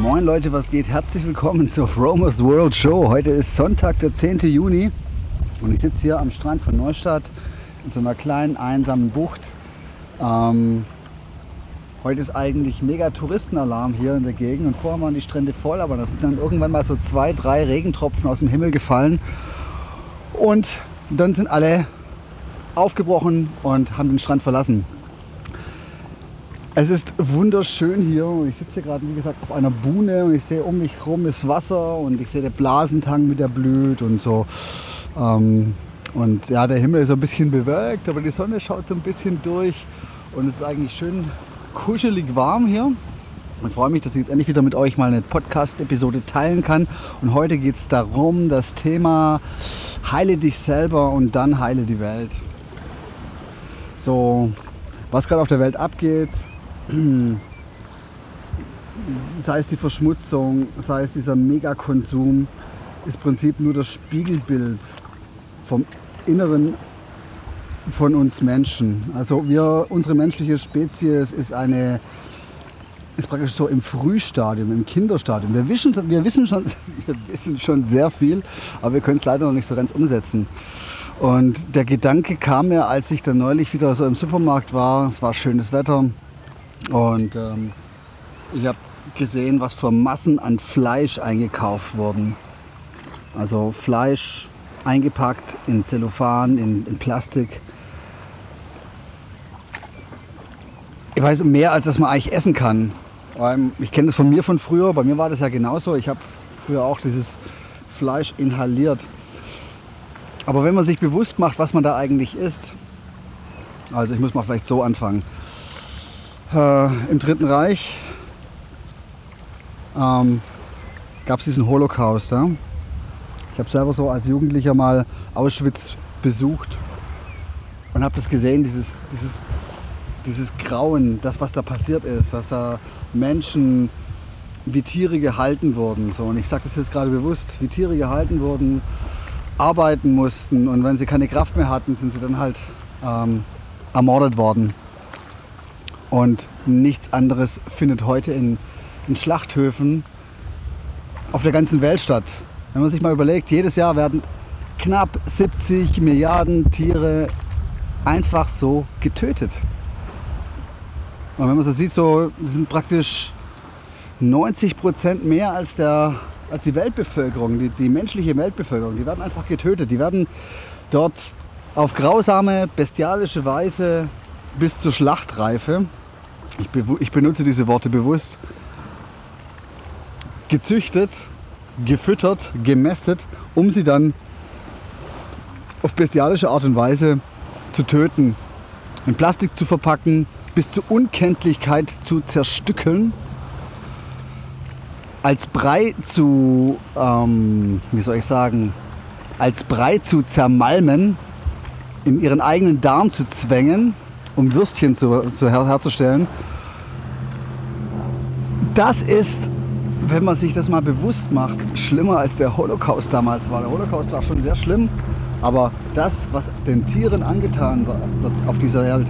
Moin Leute, was geht? Herzlich willkommen zur Fromers World Show. Heute ist Sonntag, der 10. Juni und ich sitze hier am Strand von Neustadt in so einer kleinen einsamen Bucht. Ähm, heute ist eigentlich mega Touristenalarm hier in der Gegend und vorher waren die Strände voll, aber da sind dann irgendwann mal so zwei, drei Regentropfen aus dem Himmel gefallen und dann sind alle aufgebrochen und haben den Strand verlassen. Es ist wunderschön hier. Ich sitze hier gerade, wie gesagt, auf einer Buhne und ich sehe um mich herum das Wasser und ich sehe den Blasentang mit der blüht und so. Ähm, und ja, der Himmel ist ein bisschen bewölkt, aber die Sonne schaut so ein bisschen durch und es ist eigentlich schön kuschelig warm hier. Ich freue mich, dass ich jetzt endlich wieder mit euch mal eine Podcast-Episode teilen kann. Und heute geht es darum, das Thema Heile dich selber und dann heile die Welt. So, was gerade auf der Welt abgeht, sei es die Verschmutzung, sei es dieser Megakonsum, ist im Prinzip nur das Spiegelbild vom Inneren von uns Menschen. Also wir, unsere menschliche Spezies ist eine ist praktisch so im Frühstadium, im Kinderstadium. Wir wissen, wir wissen, schon, wir wissen schon sehr viel, aber wir können es leider noch nicht so ganz umsetzen. Und der Gedanke kam mir, als ich dann neulich wieder so im Supermarkt war. Es war schönes Wetter und ähm, ich habe gesehen, was für Massen an Fleisch eingekauft wurden. Also Fleisch eingepackt in Zellophan, in, in Plastik. Ich weiß mehr, als dass man eigentlich essen kann. Ich kenne das von mir von früher. Bei mir war das ja genauso. Ich habe früher auch dieses Fleisch inhaliert. Aber wenn man sich bewusst macht, was man da eigentlich isst, also ich muss mal vielleicht so anfangen. Äh, Im Dritten Reich ähm, gab es diesen Holocaust. Ja? Ich habe selber so als Jugendlicher mal Auschwitz besucht und habe das gesehen, dieses, dieses, dieses Grauen, das was da passiert ist, dass da Menschen wie Tiere gehalten wurden. So. Und ich sage das jetzt gerade bewusst, wie Tiere gehalten wurden, arbeiten mussten und wenn sie keine Kraft mehr hatten, sind sie dann halt ähm, ermordet worden. Und nichts anderes findet heute in, in Schlachthöfen auf der ganzen Welt statt. Wenn man sich mal überlegt, jedes Jahr werden knapp 70 Milliarden Tiere einfach so getötet. Und wenn man so sieht, so sind praktisch 90 Prozent mehr als, der, als die Weltbevölkerung, die, die menschliche Weltbevölkerung. Die werden einfach getötet. Die werden dort auf grausame, bestialische Weise bis zur Schlachtreife, ich, ich benutze diese Worte bewusst, gezüchtet gefüttert, gemästet, um sie dann auf bestialische Art und Weise zu töten, in Plastik zu verpacken, bis zur Unkenntlichkeit zu zerstückeln, als Brei zu, ähm, wie soll ich sagen, als Brei zu zermalmen, in ihren eigenen Darm zu zwängen, um Würstchen zu, zu her herzustellen. Das ist wenn man sich das mal bewusst macht, schlimmer als der Holocaust damals war. Der Holocaust war schon sehr schlimm, aber das, was den Tieren angetan wird auf dieser Welt,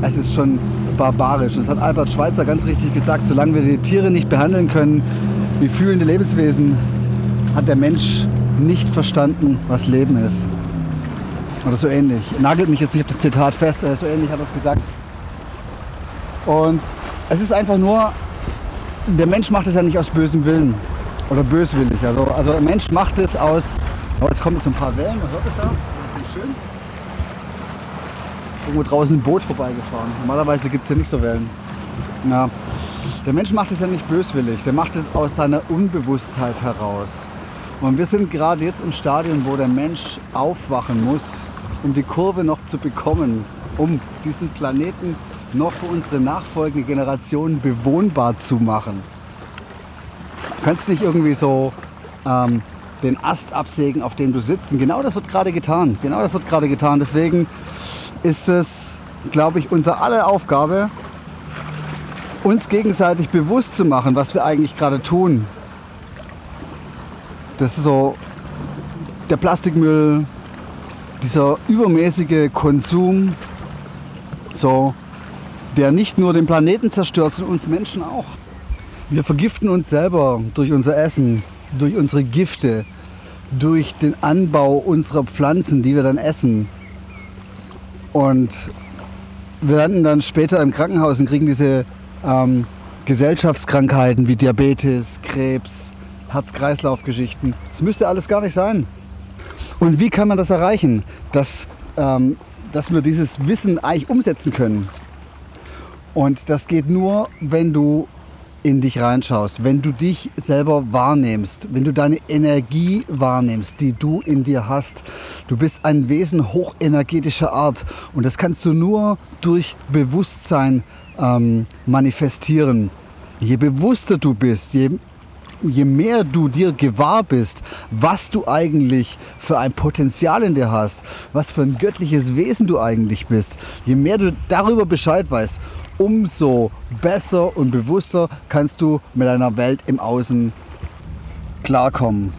es ist schon barbarisch. Das hat Albert Schweitzer ganz richtig gesagt. Solange wir die Tiere nicht behandeln können wie fühlende Lebenswesen, hat der Mensch nicht verstanden, was Leben ist. Oder so ähnlich. Nagelt mich jetzt nicht auf das Zitat fest, so ähnlich hat er es gesagt. Und es ist einfach nur der Mensch macht es ja nicht aus bösem Willen oder böswillig. Also, also der Mensch macht es aus. Oh, jetzt kommen so ein paar Wellen, man hört es da. Das ist schön. Irgendwo draußen ein Boot vorbeigefahren. Normalerweise gibt es ja nicht so Wellen. Ja. Der Mensch macht es ja nicht böswillig, der macht es aus seiner Unbewusstheit heraus. Und wir sind gerade jetzt im Stadium, wo der Mensch aufwachen muss, um die Kurve noch zu bekommen, um diesen Planeten noch für unsere nachfolgende Generation bewohnbar zu machen. Du kannst nicht irgendwie so ähm, den Ast absägen, auf dem du sitzt. Und genau das wird gerade getan. Genau das wird gerade getan. Deswegen ist es, glaube ich, unsere aller Aufgabe, uns gegenseitig bewusst zu machen, was wir eigentlich gerade tun. Das ist so der Plastikmüll, dieser übermäßige Konsum, so, der nicht nur den Planeten zerstört, sondern uns Menschen auch. Wir vergiften uns selber durch unser Essen, durch unsere Gifte, durch den Anbau unserer Pflanzen, die wir dann essen. Und wir landen dann später im Krankenhaus und kriegen diese ähm, Gesellschaftskrankheiten wie Diabetes, Krebs, Herz-Kreislauf-Geschichten. Das müsste alles gar nicht sein. Und wie kann man das erreichen, dass, ähm, dass wir dieses Wissen eigentlich umsetzen können? Und das geht nur, wenn du in dich reinschaust, wenn du dich selber wahrnimmst, wenn du deine Energie wahrnimmst, die du in dir hast. Du bist ein Wesen hochenergetischer Art und das kannst du nur durch Bewusstsein ähm, manifestieren. Je bewusster du bist, je je mehr du dir gewahr bist, was du eigentlich für ein Potenzial in dir hast, was für ein göttliches Wesen du eigentlich bist, je mehr du darüber Bescheid weißt, umso besser und bewusster kannst du mit deiner Welt im Außen klarkommen.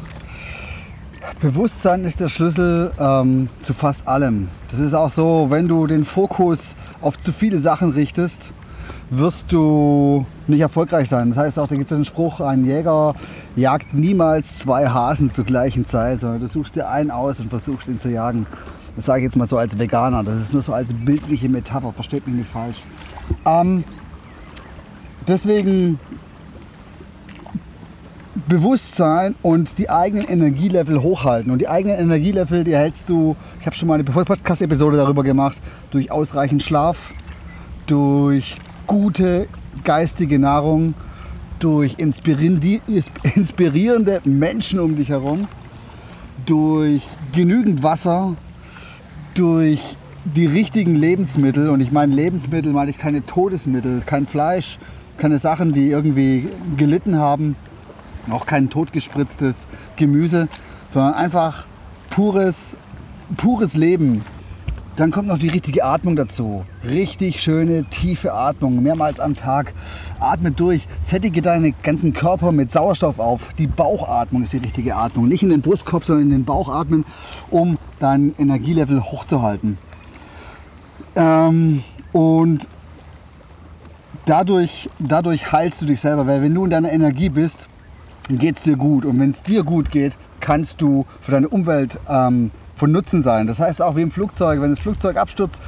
Bewusstsein ist der Schlüssel ähm, zu fast allem. Das ist auch so, wenn du den Fokus auf zu viele Sachen richtest, wirst du nicht erfolgreich sein. Das heißt auch, da gibt es einen Spruch, ein Jäger jagt niemals zwei Hasen zur gleichen Zeit, sondern du suchst dir einen aus und versuchst ihn zu jagen. Das sage ich jetzt mal so als Veganer. Das ist nur so als bildliche Metapher, versteht mich nicht falsch. Ähm, deswegen Bewusstsein und die eigenen Energielevel hochhalten. Und die eigenen Energielevel, die erhältst du, ich habe schon mal eine Podcast-Episode darüber gemacht, durch ausreichend Schlaf, durch gute geistige Nahrung, durch inspirierende Menschen um dich herum, durch genügend Wasser, durch die richtigen Lebensmittel. Und ich meine Lebensmittel, meine ich keine Todesmittel, kein Fleisch, keine Sachen, die irgendwie gelitten haben, auch kein totgespritztes Gemüse, sondern einfach pures, pures Leben, dann kommt noch die richtige Atmung dazu. Richtig schöne, tiefe Atmung, mehrmals am Tag. Atme durch, sättige deinen ganzen Körper mit Sauerstoff auf. Die Bauchatmung ist die richtige Atmung. Nicht in den Brustkorb, sondern in den Bauch atmen, um dein Energielevel hochzuhalten. Ähm, und dadurch, dadurch heilst du dich selber, weil wenn du in deiner Energie bist, geht es dir gut. Und wenn es dir gut geht, kannst du für deine Umwelt ähm, von Nutzen sein. Das heißt auch wie im Flugzeug, wenn das Flugzeug abstürzt,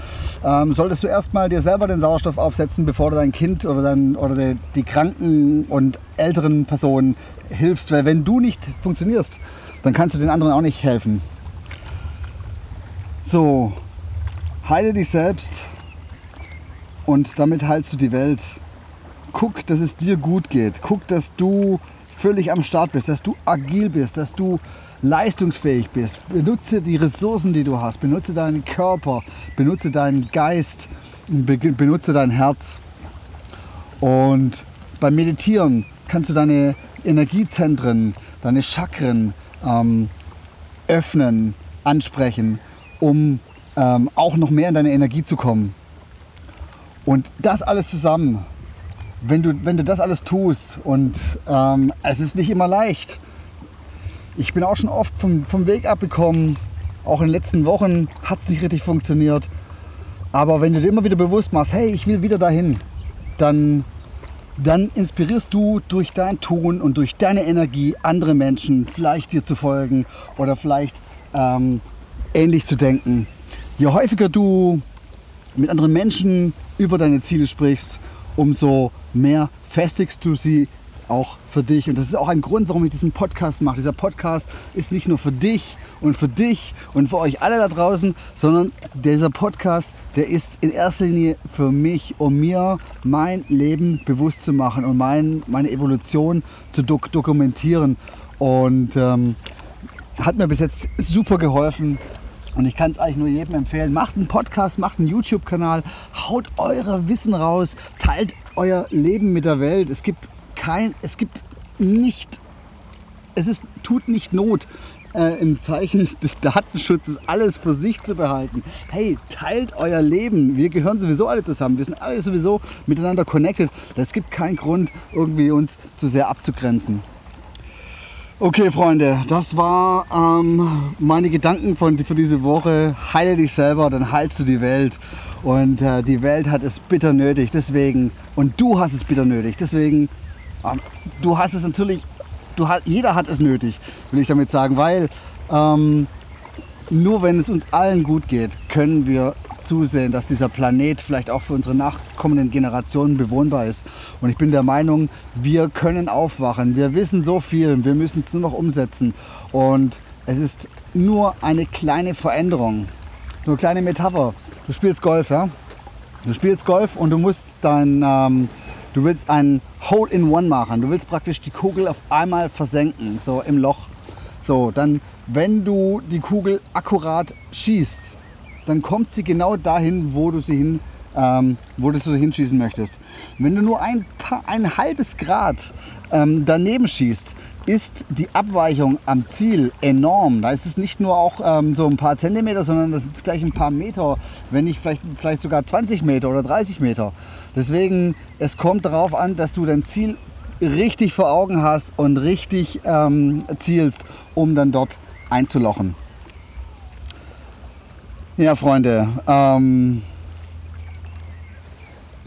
ähm, solltest du erstmal dir selber den Sauerstoff aufsetzen, bevor du dein Kind oder, dein, oder die, die kranken und älteren Personen hilfst. Weil wenn du nicht funktionierst, dann kannst du den anderen auch nicht helfen. So, heile dich selbst und damit heilst du die Welt. Guck, dass es dir gut geht. Guck, dass du völlig am Start bist, dass du agil bist, dass du leistungsfähig bist. Benutze die Ressourcen, die du hast. Benutze deinen Körper, benutze deinen Geist, benutze dein Herz. Und beim Meditieren kannst du deine Energiezentren, deine Chakren ähm, öffnen, ansprechen, um ähm, auch noch mehr in deine Energie zu kommen. Und das alles zusammen, wenn du, wenn du das alles tust, und ähm, es ist nicht immer leicht, ich bin auch schon oft vom, vom Weg abgekommen. Auch in den letzten Wochen hat es nicht richtig funktioniert. Aber wenn du dir immer wieder bewusst machst, hey, ich will wieder dahin, dann, dann inspirierst du durch dein Tun und durch deine Energie andere Menschen vielleicht dir zu folgen oder vielleicht ähm, ähnlich zu denken. Je häufiger du mit anderen Menschen über deine Ziele sprichst, umso mehr festigst du sie auch für dich. Und das ist auch ein Grund, warum ich diesen Podcast mache. Dieser Podcast ist nicht nur für dich und für dich und für euch alle da draußen, sondern dieser Podcast, der ist in erster Linie für mich, um mir mein Leben bewusst zu machen und mein, meine Evolution zu dok dokumentieren. Und ähm, hat mir bis jetzt super geholfen. Und ich kann es eigentlich nur jedem empfehlen. Macht einen Podcast, macht einen YouTube-Kanal, haut euer Wissen raus, teilt euer Leben mit der Welt. Es gibt kein, es gibt nicht es ist, tut nicht Not, äh, im Zeichen des Datenschutzes alles für sich zu behalten. Hey, teilt euer Leben. Wir gehören sowieso alle zusammen. Wir sind alle sowieso miteinander connected. Es gibt keinen Grund, irgendwie uns zu sehr abzugrenzen. Okay, Freunde, das war ähm, meine Gedanken von, für diese Woche. Heile dich selber, dann heilst du die Welt. Und äh, die Welt hat es bitter nötig, deswegen, und du hast es bitter nötig, deswegen, du hast es natürlich, du, jeder hat es nötig, will ich damit sagen, weil ähm, nur wenn es uns allen gut geht, können wir zusehen, dass dieser Planet vielleicht auch für unsere nachkommenden Generationen bewohnbar ist. Und ich bin der Meinung, wir können aufwachen. Wir wissen so viel, wir müssen es nur noch umsetzen. Und es ist nur eine kleine Veränderung, nur eine kleine Metapher. Du spielst Golf, ja? Du spielst Golf und du musst dein, ähm, du willst ein Hole in One machen. Du willst praktisch die Kugel auf einmal versenken, so im Loch. So, dann, wenn du die Kugel akkurat schießt, dann kommt sie genau dahin, wo du sie hin, ähm, wo du sie hinschießen möchtest. Wenn du nur ein, paar, ein halbes Grad ähm, daneben schießt, ist die Abweichung am Ziel enorm. Da ist es nicht nur auch ähm, so ein paar Zentimeter, sondern das ist gleich ein paar Meter, wenn nicht vielleicht, vielleicht sogar 20 Meter oder 30 Meter. Deswegen, es kommt darauf an, dass du dein Ziel richtig vor Augen hast und richtig ähm, zielst, um dann dort einzulochen. Ja, Freunde, ähm,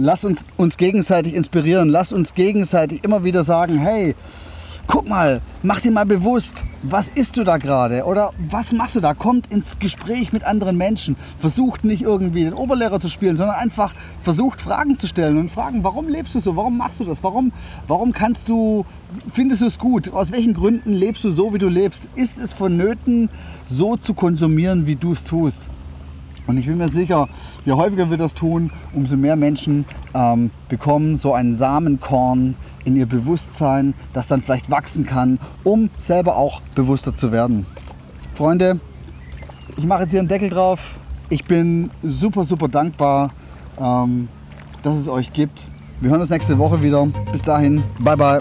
lasst uns uns gegenseitig inspirieren, lasst uns gegenseitig immer wieder sagen, hey, guck mal, mach dir mal bewusst, was isst du da gerade oder was machst du da? Kommt ins Gespräch mit anderen Menschen. Versucht nicht irgendwie den Oberlehrer zu spielen, sondern einfach versucht Fragen zu stellen und fragen, warum lebst du so? Warum machst du das? Warum, warum kannst du, findest du es gut? Aus welchen Gründen lebst du so, wie du lebst? Ist es vonnöten, so zu konsumieren, wie du es tust? Und ich bin mir sicher, je häufiger wir das tun, umso mehr Menschen ähm, bekommen so ein Samenkorn in ihr Bewusstsein, das dann vielleicht wachsen kann, um selber auch bewusster zu werden. Freunde, ich mache jetzt hier einen Deckel drauf. Ich bin super, super dankbar, ähm, dass es euch gibt. Wir hören uns nächste Woche wieder. Bis dahin, bye bye.